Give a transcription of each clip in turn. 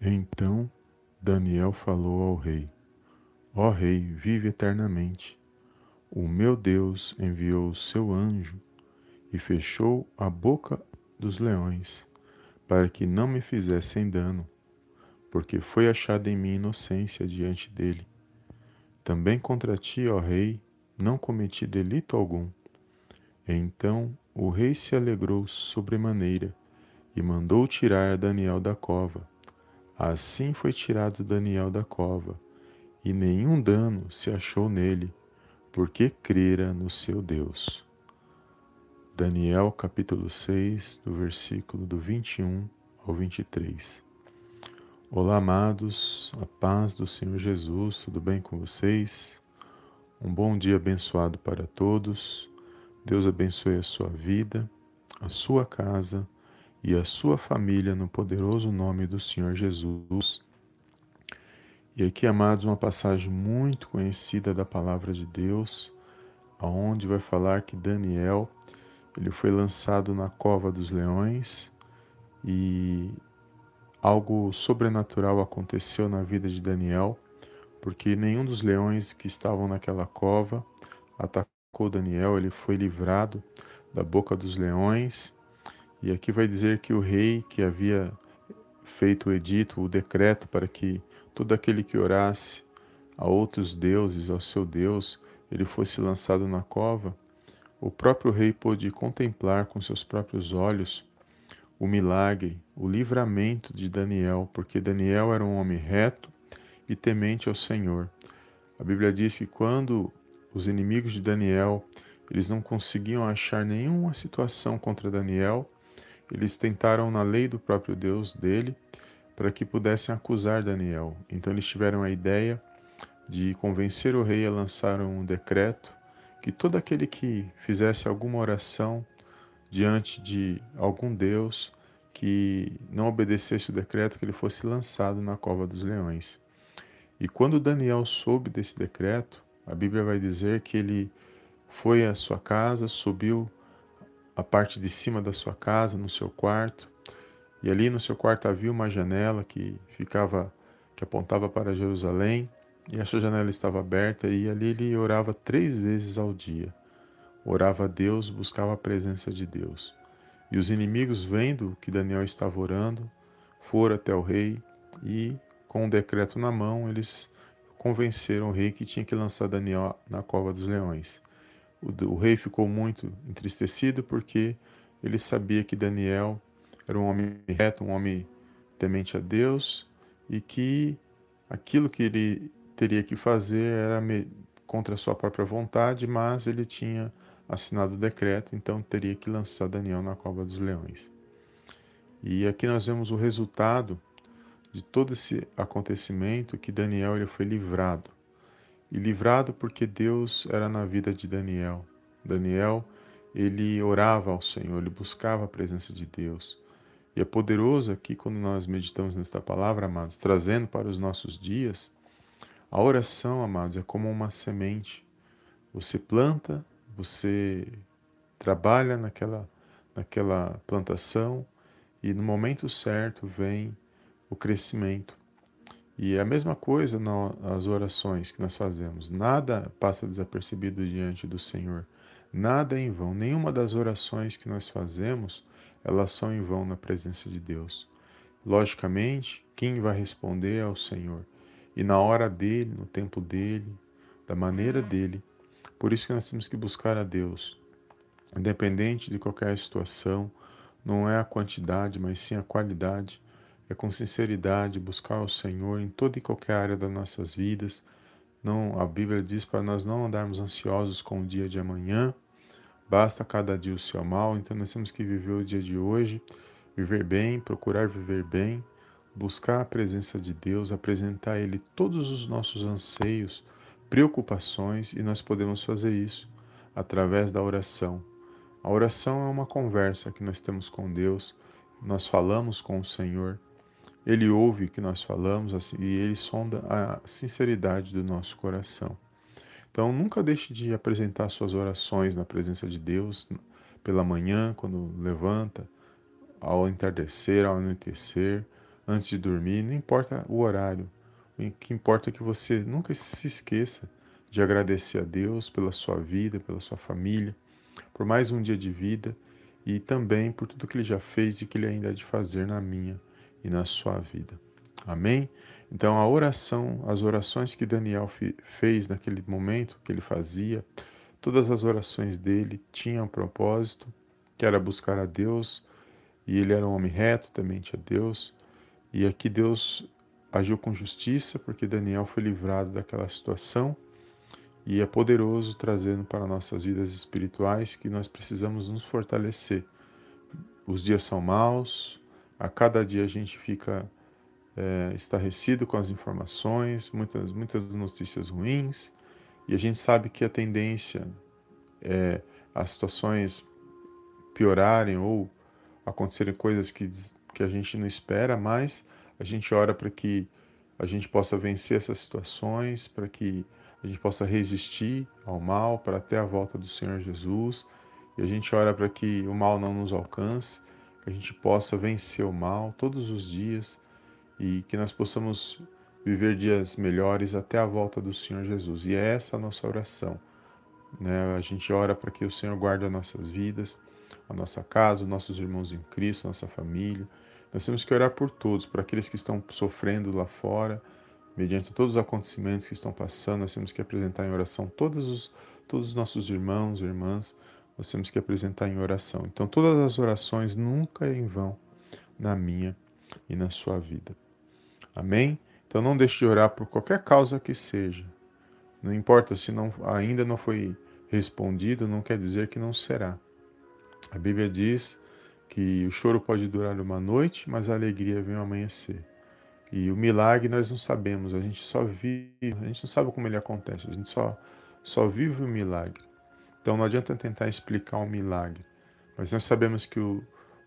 Então Daniel falou ao rei: Ó rei, vive eternamente. O meu Deus enviou o seu anjo e fechou a boca dos leões, para que não me fizessem dano, porque foi achada em mim inocência diante dele. Também contra ti, ó rei, não cometi delito algum. Então o rei se alegrou sobremaneira e mandou tirar Daniel da cova. Assim foi tirado Daniel da cova, e nenhum dano se achou nele, porque crera no seu Deus. Daniel capítulo 6, do versículo do 21 ao 23. Olá, amados, a paz do Senhor Jesus, tudo bem com vocês? Um bom dia abençoado para todos. Deus abençoe a sua vida, a sua casa e a sua família no poderoso nome do Senhor Jesus. E aqui, amados, uma passagem muito conhecida da palavra de Deus, aonde vai falar que Daniel, ele foi lançado na cova dos leões e algo sobrenatural aconteceu na vida de Daniel, porque nenhum dos leões que estavam naquela cova atacou Daniel, ele foi livrado da boca dos leões e aqui vai dizer que o rei que havia feito o edito, o decreto para que todo aquele que orasse a outros deuses, ao seu Deus, ele fosse lançado na cova, o próprio rei pôde contemplar com seus próprios olhos o milagre, o livramento de Daniel, porque Daniel era um homem reto e temente ao Senhor. A Bíblia diz que quando os inimigos de Daniel, eles não conseguiam achar nenhuma situação contra Daniel, eles tentaram na lei do próprio Deus dele para que pudessem acusar Daniel. Então eles tiveram a ideia de convencer o rei a lançar um decreto que todo aquele que fizesse alguma oração diante de algum Deus que não obedecesse o decreto que ele fosse lançado na cova dos leões. E quando Daniel soube desse decreto, a Bíblia vai dizer que ele foi à sua casa, subiu a parte de cima da sua casa, no seu quarto. E ali no seu quarto havia uma janela que ficava, que apontava para Jerusalém. E essa janela estava aberta e ali ele orava três vezes ao dia. Orava a Deus, buscava a presença de Deus. E os inimigos, vendo que Daniel estava orando, foram até o rei e, com o um decreto na mão, eles convenceram o rei que tinha que lançar Daniel na cova dos leões. O, rei ficou muito entristecido porque ele sabia que Daniel era um homem reto, um homem temente a Deus e que aquilo que ele teria que fazer era contra a sua própria vontade, mas ele tinha assinado o decreto, então teria que lançar Daniel na cova dos leões. E aqui nós vemos o resultado de todo esse acontecimento que Daniel ele foi livrado e livrado porque Deus era na vida de Daniel. Daniel, ele orava ao Senhor, ele buscava a presença de Deus. E é poderoso aqui quando nós meditamos nesta palavra, amados, trazendo para os nossos dias, a oração, amados, é como uma semente. Você planta, você trabalha naquela, naquela plantação e no momento certo vem o crescimento. E é a mesma coisa nas orações que nós fazemos. Nada passa desapercebido diante do Senhor. Nada é em vão. Nenhuma das orações que nós fazemos, elas são em vão na presença de Deus. Logicamente, quem vai responder é o Senhor. E na hora dele, no tempo dele, da maneira dele. Por isso que nós temos que buscar a Deus. Independente de qualquer situação, não é a quantidade, mas sim a qualidade é com sinceridade buscar o Senhor em toda e qualquer área das nossas vidas. Não, a Bíblia diz para nós não andarmos ansiosos com o dia de amanhã. Basta cada dia o seu mal, então nós temos que viver o dia de hoje, viver bem, procurar viver bem, buscar a presença de Deus, apresentar a Ele todos os nossos anseios, preocupações, e nós podemos fazer isso através da oração. A oração é uma conversa que nós temos com Deus, nós falamos com o Senhor ele ouve o que nós falamos assim, e ele sonda a sinceridade do nosso coração. Então, nunca deixe de apresentar suas orações na presença de Deus pela manhã, quando levanta, ao entardecer, ao anoitecer. antes de dormir, não importa o horário. O que importa é que você nunca se esqueça de agradecer a Deus pela sua vida, pela sua família, por mais um dia de vida e também por tudo que Ele já fez e que Ele ainda há de fazer na minha e na sua vida. Amém? Então a oração, as orações que Daniel fez naquele momento que ele fazia, todas as orações dele tinham um propósito, que era buscar a Deus, e ele era um homem reto, temente a Deus, e aqui Deus agiu com justiça, porque Daniel foi livrado daquela situação e é poderoso trazendo para nossas vidas espirituais que nós precisamos nos fortalecer. Os dias são maus, a cada dia a gente fica é, estarrecido com as informações, muitas, muitas notícias ruins, e a gente sabe que a tendência é as situações piorarem ou acontecerem coisas que, que a gente não espera, mas a gente ora para que a gente possa vencer essas situações, para que a gente possa resistir ao mal, para até a volta do Senhor Jesus. E a gente ora para que o mal não nos alcance, que a gente possa vencer o mal todos os dias e que nós possamos viver dias melhores até a volta do Senhor Jesus. E é essa a nossa oração. Né? A gente ora para que o Senhor guarde as nossas vidas, a nossa casa, os nossos irmãos em Cristo, nossa família, nós temos que orar por todos, por aqueles que estão sofrendo lá fora, mediante todos os acontecimentos que estão passando, nós temos que apresentar em oração todos os, todos os nossos irmãos e irmãs, nós temos que apresentar em oração. Então, todas as orações nunca é em vão na minha e na sua vida. Amém? Então, não deixe de orar por qualquer causa que seja. Não importa se não, ainda não foi respondido, não quer dizer que não será. A Bíblia diz que o choro pode durar uma noite, mas a alegria vem ao amanhecer. E o milagre nós não sabemos, a gente só vive, a gente não sabe como ele acontece, a gente só, só vive o milagre. Então não adianta tentar explicar um milagre, mas nós sabemos que o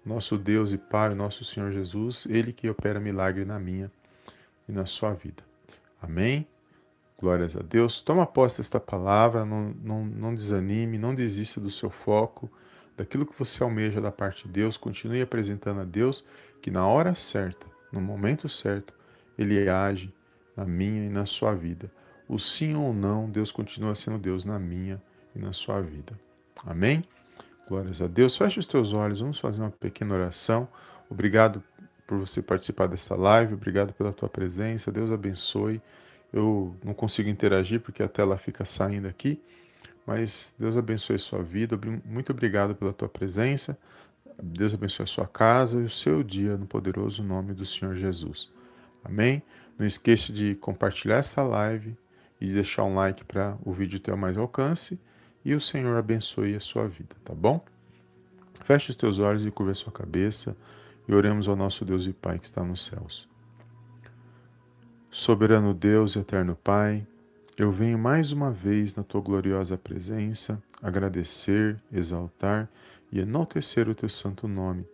nosso Deus e Pai, o nosso Senhor Jesus, Ele que opera milagre na minha e na sua vida. Amém? Glórias a Deus. Toma posse desta palavra, não, não, não desanime, não desista do seu foco daquilo que você almeja da parte de Deus, continue apresentando a Deus que na hora certa, no momento certo, Ele age na minha e na sua vida. O sim ou não, Deus continua sendo Deus na minha e na sua vida. Amém? Glórias a Deus. Feche os teus olhos, vamos fazer uma pequena oração. Obrigado por você participar desta live, obrigado pela tua presença. Deus abençoe. Eu não consigo interagir porque a tela fica saindo aqui, mas Deus abençoe a sua vida. Muito obrigado pela tua presença. Deus abençoe a sua casa e o seu dia no poderoso nome do Senhor Jesus. Amém? Não esqueça de compartilhar essa live e de deixar um like para o vídeo ter mais alcance. E o Senhor abençoe a sua vida, tá bom? Feche os teus olhos e curva a sua cabeça e oremos ao nosso Deus e Pai que está nos céus. Soberano Deus e eterno Pai, eu venho mais uma vez na tua gloriosa presença agradecer, exaltar e enaltecer o teu santo nome.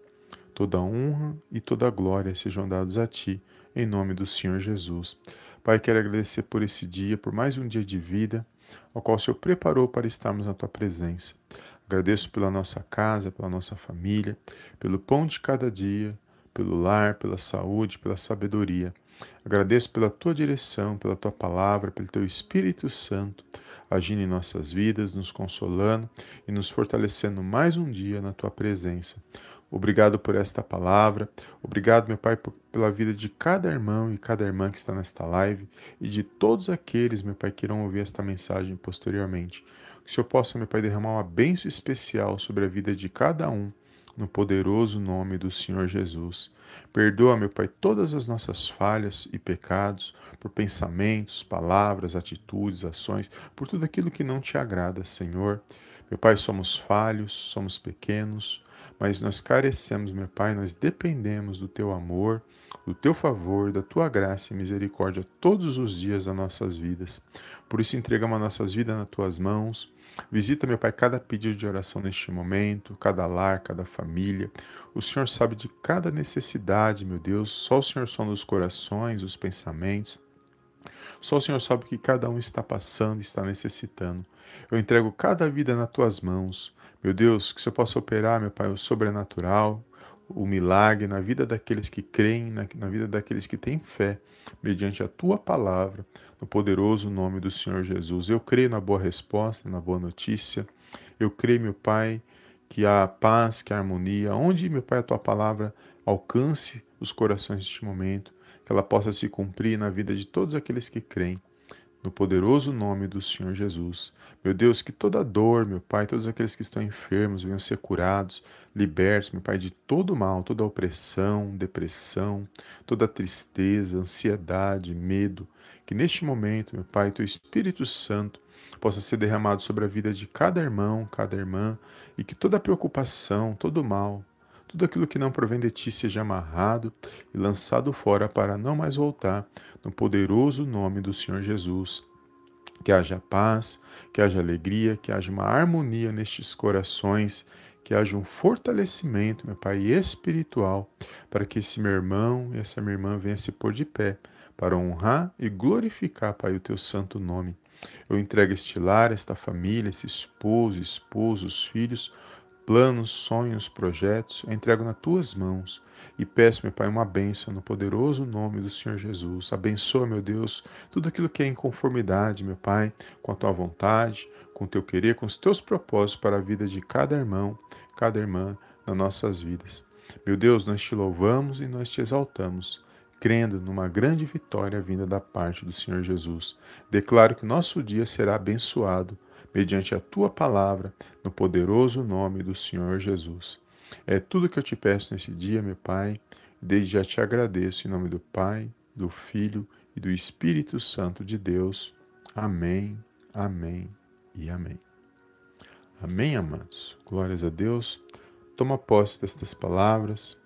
Toda honra e toda glória sejam dados a ti, em nome do Senhor Jesus. Pai, quero agradecer por esse dia, por mais um dia de vida, ao qual o Senhor preparou para estarmos na tua presença. Agradeço pela nossa casa, pela nossa família, pelo pão de cada dia, pelo lar, pela saúde, pela sabedoria. Agradeço pela tua direção, pela tua palavra, pelo teu Espírito Santo, agindo em nossas vidas, nos consolando e nos fortalecendo mais um dia na tua presença. Obrigado por esta palavra. Obrigado, meu Pai, por, pela vida de cada irmão e cada irmã que está nesta live e de todos aqueles, meu Pai, que irão ouvir esta mensagem posteriormente. Que o Senhor possa, meu Pai, derramar uma bênção especial sobre a vida de cada um, no poderoso nome do Senhor Jesus. Perdoa, meu Pai, todas as nossas falhas e pecados, por pensamentos, palavras, atitudes, ações, por tudo aquilo que não te agrada, Senhor. Meu Pai, somos falhos, somos pequenos, mas nós carecemos, meu Pai, nós dependemos do Teu amor, do Teu favor, da Tua graça e misericórdia todos os dias das nossas vidas. Por isso, entregamos as nossas vidas nas Tuas mãos. Visita, meu Pai, cada pedido de oração neste momento, cada lar, cada família. O Senhor sabe de cada necessidade, meu Deus. Só o Senhor sonda os corações, os pensamentos. Só o Senhor sabe o que cada um está passando está necessitando. Eu entrego cada vida nas tuas mãos. Meu Deus, que o Senhor possa operar, meu Pai, o sobrenatural, o milagre na vida daqueles que creem, na, na vida daqueles que têm fé, mediante a tua palavra, no poderoso nome do Senhor Jesus. Eu creio na boa resposta, na boa notícia. Eu creio, meu Pai, que há paz, que há harmonia, onde, meu Pai, a tua palavra alcance os corações neste momento, que ela possa se cumprir na vida de todos aqueles que creem no poderoso nome do Senhor Jesus. Meu Deus, que toda dor, meu Pai, todos aqueles que estão enfermos venham ser curados, libertos, meu Pai, de todo mal, toda opressão, depressão, toda tristeza, ansiedade, medo. Que neste momento, meu Pai, teu Espírito Santo possa ser derramado sobre a vida de cada irmão, cada irmã, e que toda preocupação, todo mal, tudo aquilo que não provém de ti seja amarrado e lançado fora para não mais voltar, no poderoso nome do Senhor Jesus. Que haja paz, que haja alegria, que haja uma harmonia nestes corações, que haja um fortalecimento, meu Pai, espiritual, para que esse meu irmão e essa minha irmã venham se pôr de pé, para honrar e glorificar, Pai, o teu santo nome. Eu entrego este lar, esta família, esse esposo, esposo, os filhos, planos, sonhos, projetos, eu entrego nas tuas mãos e peço, meu Pai, uma bênção no poderoso nome do Senhor Jesus. Abençoa, meu Deus, tudo aquilo que é inconformidade, meu Pai, com a tua vontade, com o teu querer, com os teus propósitos para a vida de cada irmão, cada irmã nas nossas vidas. Meu Deus, nós te louvamos e nós te exaltamos crendo numa grande vitória vinda da parte do Senhor Jesus. Declaro que nosso dia será abençoado mediante a tua palavra, no poderoso nome do Senhor Jesus. É tudo que eu te peço nesse dia, meu Pai, desde já te agradeço em nome do Pai, do Filho e do Espírito Santo de Deus. Amém, amém e amém. Amém, amados. Glórias a Deus. Toma posse destas palavras,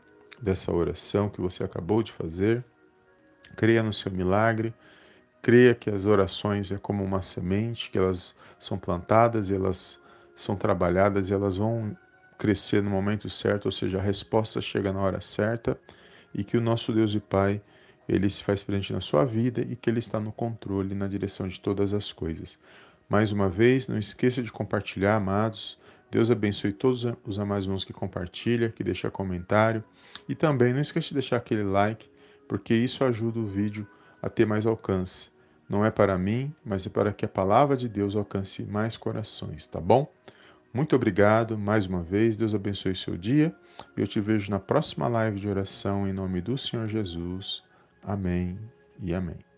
dessa oração que você acabou de fazer. Creia no seu milagre Creia que as orações é como uma semente, que elas são plantadas, elas são trabalhadas e elas vão crescer no momento certo, ou seja, a resposta chega na hora certa e que o nosso Deus e Pai, ele se faz presente na sua vida e que ele está no controle, na direção de todas as coisas. Mais uma vez, não esqueça de compartilhar, amados. Deus abençoe todos os amados irmãos que compartilham, que deixam comentário. E também não esqueça de deixar aquele like, porque isso ajuda o vídeo a ter mais alcance. Não é para mim, mas é para que a palavra de Deus alcance mais corações, tá bom? Muito obrigado mais uma vez. Deus abençoe seu dia. E eu te vejo na próxima live de oração em nome do Senhor Jesus. Amém e amém.